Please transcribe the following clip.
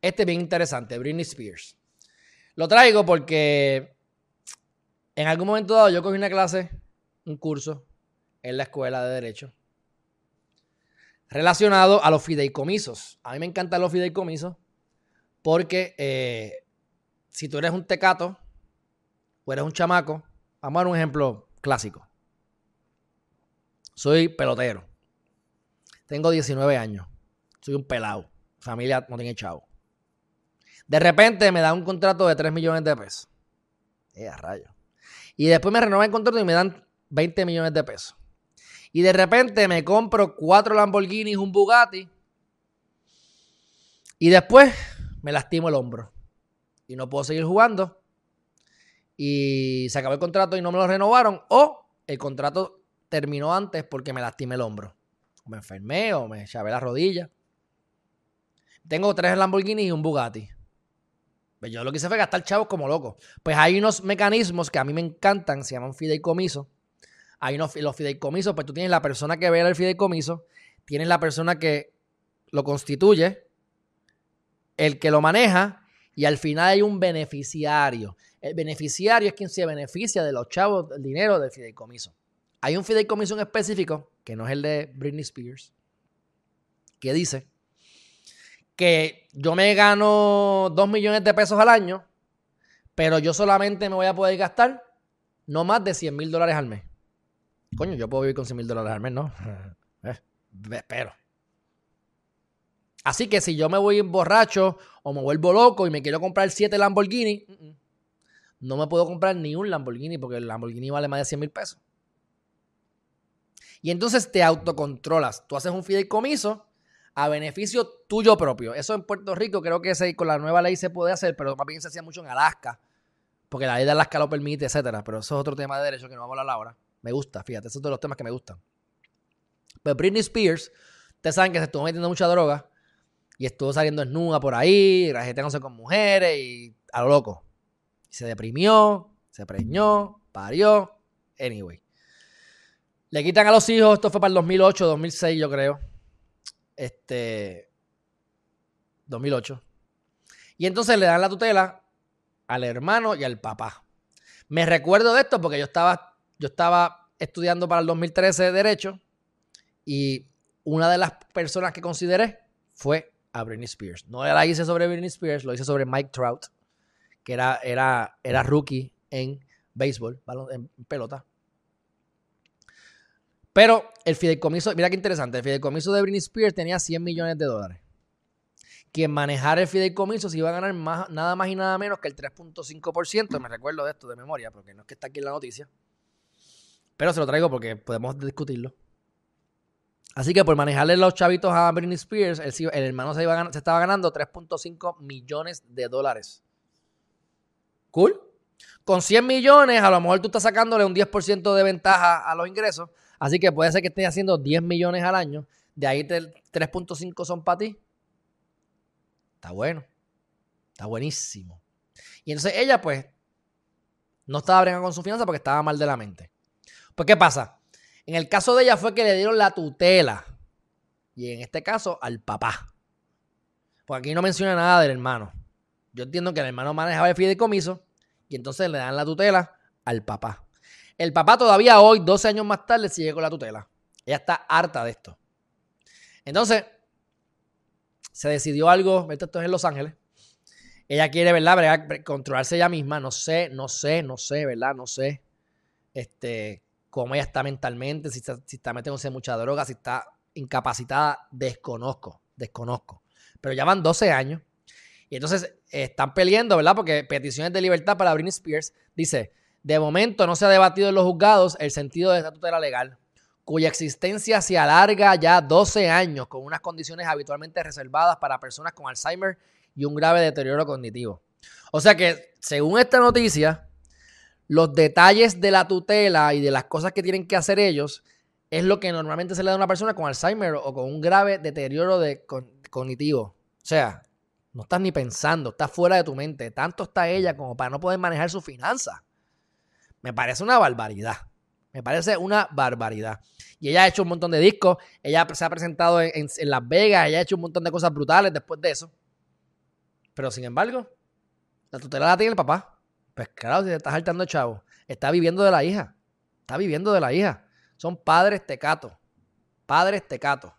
Este es bien interesante, Britney Spears. Lo traigo porque en algún momento dado yo cogí una clase, un curso en la escuela de Derecho relacionado a los fideicomisos. A mí me encantan los fideicomisos porque eh, si tú eres un tecato o eres un chamaco, vamos a dar un ejemplo clásico. Soy pelotero. Tengo 19 años. Soy un pelado. Familia no tiene chavo. De repente me dan un contrato de 3 millones de pesos. Eh, rayo. Y después me renuevan el contrato y me dan 20 millones de pesos. Y de repente me compro cuatro Lamborghinis, un Bugatti. Y después me lastimo el hombro. Y no puedo seguir jugando. Y se acabó el contrato y no me lo renovaron. O el contrato terminó antes porque me lastimé el hombro. O me enfermé o me chavé la rodilla. Tengo tres Lamborghinis y un Bugatti. Pues yo lo que hice fue gastar chavos como loco. Pues hay unos mecanismos que a mí me encantan, se llaman fideicomiso. Hay unos, los fideicomisos, pues tú tienes la persona que ve el fideicomiso, tienes la persona que lo constituye, el que lo maneja y al final hay un beneficiario. El beneficiario es quien se beneficia de los chavos, del dinero del fideicomiso. Hay un fideicomiso en específico, que no es el de Britney Spears, que dice que yo me gano 2 millones de pesos al año, pero yo solamente me voy a poder gastar no más de 100 mil dólares al mes. Coño, yo puedo vivir con 100 mil dólares al mes, ¿no? Eh, espero. Así que si yo me voy borracho o me vuelvo loco y me quiero comprar 7 Lamborghini, no me puedo comprar ni un Lamborghini porque el Lamborghini vale más de 100 mil pesos. Y entonces te autocontrolas. Tú haces un fideicomiso a beneficio tuyo propio. Eso en Puerto Rico creo que con la nueva ley se puede hacer, pero más se hacía mucho en Alaska, porque la ley de Alaska lo permite, etcétera. Pero eso es otro tema de derecho que no vamos a hablar ahora. Me gusta, fíjate, esos son de los temas que me gustan. Pero Britney Spears, ustedes saben que se estuvo metiendo mucha droga y estuvo saliendo desnuda por ahí, rajeteándose con mujeres y a lo loco. se deprimió, se preñó, parió. Anyway. Le quitan a los hijos, esto fue para el 2008, 2006 yo creo. Este 2008. Y entonces le dan la tutela al hermano y al papá. Me recuerdo de esto porque yo estaba yo estaba estudiando para el 2013 Derecho y una de las personas que consideré fue a Britney Spears. No la hice sobre Britney Spears, lo hice sobre Mike Trout, que era, era, era rookie en béisbol, en pelota. Pero el fideicomiso, mira qué interesante, el fideicomiso de Britney Spears tenía 100 millones de dólares. Quien manejara el fideicomiso se iba a ganar nada más y nada menos que el 3.5%. Me recuerdo de esto de memoria, porque no es que está aquí en la noticia. Pero se lo traigo porque podemos discutirlo. Así que por manejarle los chavitos a Britney Spears, el, hermano se, se estaba ganando 3.5 millones de dólares. Cool. Con 100 millones, a lo mejor tú estás sacándole un 10% de ventaja a los ingresos. Así que puede ser que estés haciendo 10 millones al año. De ahí 3.5 son para ti. Está bueno. Está buenísimo. Y entonces ella, pues, no estaba bregando con su finanza porque estaba mal de la mente. Pues, ¿qué pasa? En el caso de ella fue que le dieron la tutela. Y en este caso, al papá. Pues aquí no menciona nada del hermano. Yo entiendo que el hermano manejaba el fideicomiso y entonces le dan la tutela al papá. El papá todavía hoy, 12 años más tarde, sigue con la tutela. Ella está harta de esto. Entonces, se decidió algo, esto es en Los Ángeles. Ella quiere, ¿verdad? Controlarse ella misma. No sé, no sé, no sé, ¿verdad? No sé. Este, cómo ella está mentalmente, si está, si está metiéndose mucha droga, si está incapacitada, desconozco, desconozco. Pero ya van 12 años. Y entonces están peleando, ¿verdad? Porque peticiones de libertad para Britney Spears dice, de momento no se ha debatido en los juzgados el sentido de esta tutela legal, cuya existencia se alarga ya 12 años con unas condiciones habitualmente reservadas para personas con Alzheimer y un grave deterioro cognitivo. O sea que, según esta noticia, los detalles de la tutela y de las cosas que tienen que hacer ellos es lo que normalmente se le da a una persona con Alzheimer o con un grave deterioro de cognitivo. O sea, no estás ni pensando, estás fuera de tu mente. Tanto está ella como para no poder manejar sus finanzas. Me parece una barbaridad. Me parece una barbaridad. Y ella ha hecho un montón de discos. Ella se ha presentado en, Las Vegas. Ella ha hecho un montón de cosas brutales después de eso. Pero sin embargo, la tutela la tiene el papá. Pues claro, si te estás saltando chavo. Está viviendo de la hija. Está viviendo de la hija. Son padres tecatos. Padres tecatos.